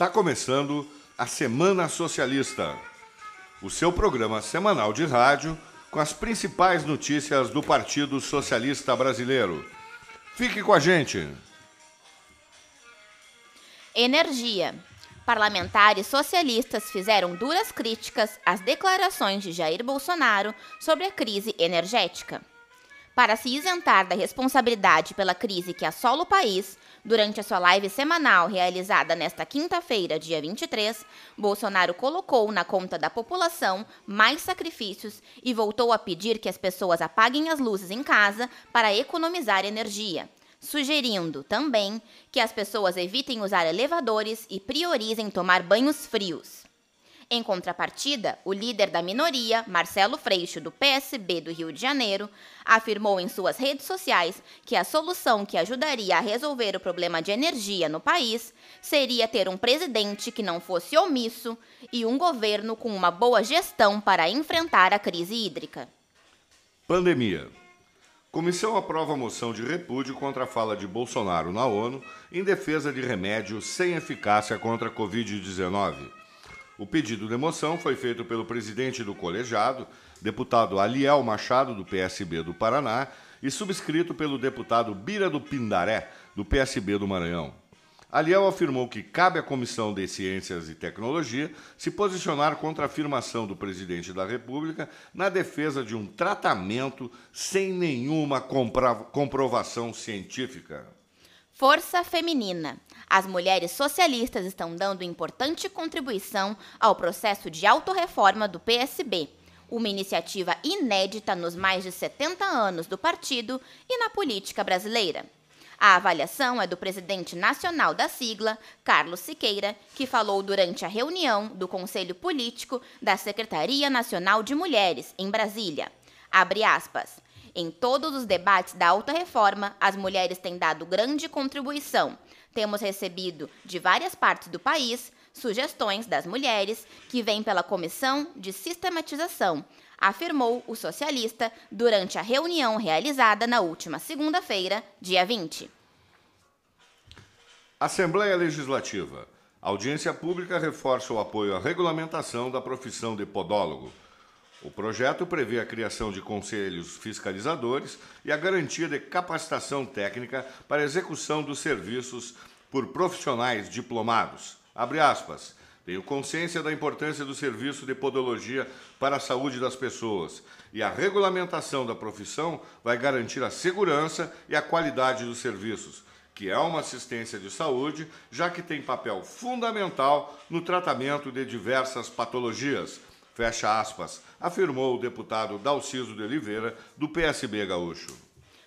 Está começando a Semana Socialista, o seu programa semanal de rádio com as principais notícias do Partido Socialista Brasileiro. Fique com a gente. Energia. Parlamentares socialistas fizeram duras críticas às declarações de Jair Bolsonaro sobre a crise energética. Para se isentar da responsabilidade pela crise que assola o país, durante a sua live semanal realizada nesta quinta-feira, dia 23, Bolsonaro colocou na conta da população mais sacrifícios e voltou a pedir que as pessoas apaguem as luzes em casa para economizar energia, sugerindo também que as pessoas evitem usar elevadores e priorizem tomar banhos frios. Em contrapartida, o líder da minoria, Marcelo Freixo, do PSB do Rio de Janeiro, afirmou em suas redes sociais que a solução que ajudaria a resolver o problema de energia no país seria ter um presidente que não fosse omisso e um governo com uma boa gestão para enfrentar a crise hídrica. Pandemia. Comissão aprova moção de repúdio contra a fala de Bolsonaro na ONU em defesa de remédio sem eficácia contra a Covid-19. O pedido de moção foi feito pelo presidente do colegiado, deputado Aliel Machado, do PSB do Paraná, e subscrito pelo deputado Bira do Pindaré, do PSB do Maranhão. Aliel afirmou que cabe à Comissão de Ciências e Tecnologia se posicionar contra a afirmação do presidente da República na defesa de um tratamento sem nenhuma comprovação científica. Força Feminina. As mulheres socialistas estão dando importante contribuição ao processo de autorreforma do PSB, uma iniciativa inédita nos mais de 70 anos do partido e na política brasileira. A avaliação é do presidente nacional da sigla, Carlos Siqueira, que falou durante a reunião do Conselho Político da Secretaria Nacional de Mulheres, em Brasília. Abre aspas. Em todos os debates da alta reforma, as mulheres têm dado grande contribuição. Temos recebido de várias partes do país sugestões das mulheres que vêm pela Comissão de Sistematização, afirmou o socialista durante a reunião realizada na última segunda-feira, dia 20. Assembleia Legislativa. A audiência pública reforça o apoio à regulamentação da profissão de podólogo. O projeto prevê a criação de conselhos fiscalizadores e a garantia de capacitação técnica para execução dos serviços por profissionais diplomados. Abre aspas. Tenho consciência da importância do serviço de podologia para a saúde das pessoas e a regulamentação da profissão vai garantir a segurança e a qualidade dos serviços, que é uma assistência de saúde, já que tem papel fundamental no tratamento de diversas patologias Fecha aspas, afirmou o deputado Dalciso de Oliveira, do PSB Gaúcho.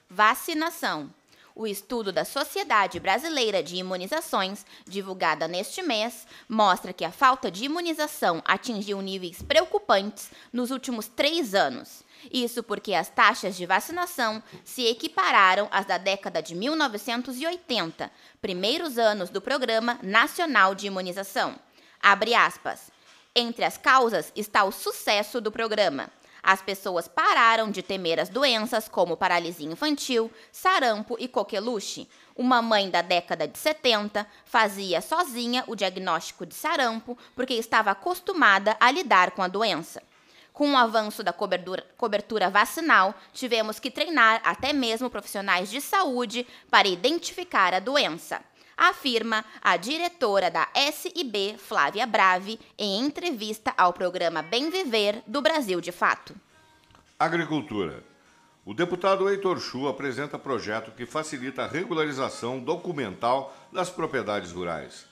Vacinação. O estudo da Sociedade Brasileira de Imunizações, divulgada neste mês, mostra que a falta de imunização atingiu níveis preocupantes nos últimos três anos. Isso porque as taxas de vacinação se equipararam às da década de 1980, primeiros anos do Programa Nacional de Imunização. Abre aspas. Entre as causas está o sucesso do programa. As pessoas pararam de temer as doenças como paralisia infantil, sarampo e coqueluche. Uma mãe da década de 70 fazia sozinha o diagnóstico de sarampo porque estava acostumada a lidar com a doença. Com o avanço da cobertura, cobertura, vacinal, tivemos que treinar até mesmo profissionais de saúde para identificar a doença afirma a diretora da SIB, Flávia Brave, em entrevista ao programa Bem Viver do Brasil de Fato. Agricultura. O deputado Heitor Chu apresenta projeto que facilita a regularização documental das propriedades rurais.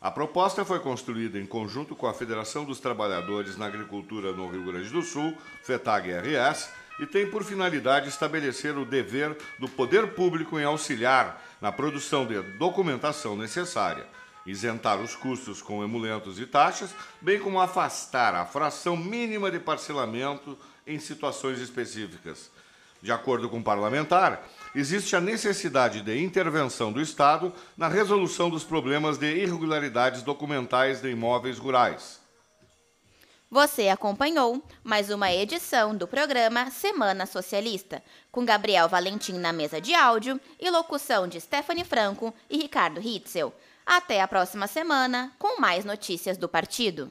A proposta foi construída em conjunto com a Federação dos Trabalhadores na Agricultura no Rio Grande do Sul, FETAG-RS, e tem por finalidade estabelecer o dever do poder público em auxiliar na produção de documentação necessária, isentar os custos com emulentos e taxas, bem como afastar a fração mínima de parcelamento em situações específicas. De acordo com o parlamentar, existe a necessidade de intervenção do Estado na resolução dos problemas de irregularidades documentais de imóveis rurais. Você acompanhou mais uma edição do programa Semana Socialista, com Gabriel Valentim na mesa de áudio e locução de Stephanie Franco e Ricardo Hitzel. Até a próxima semana com mais notícias do partido.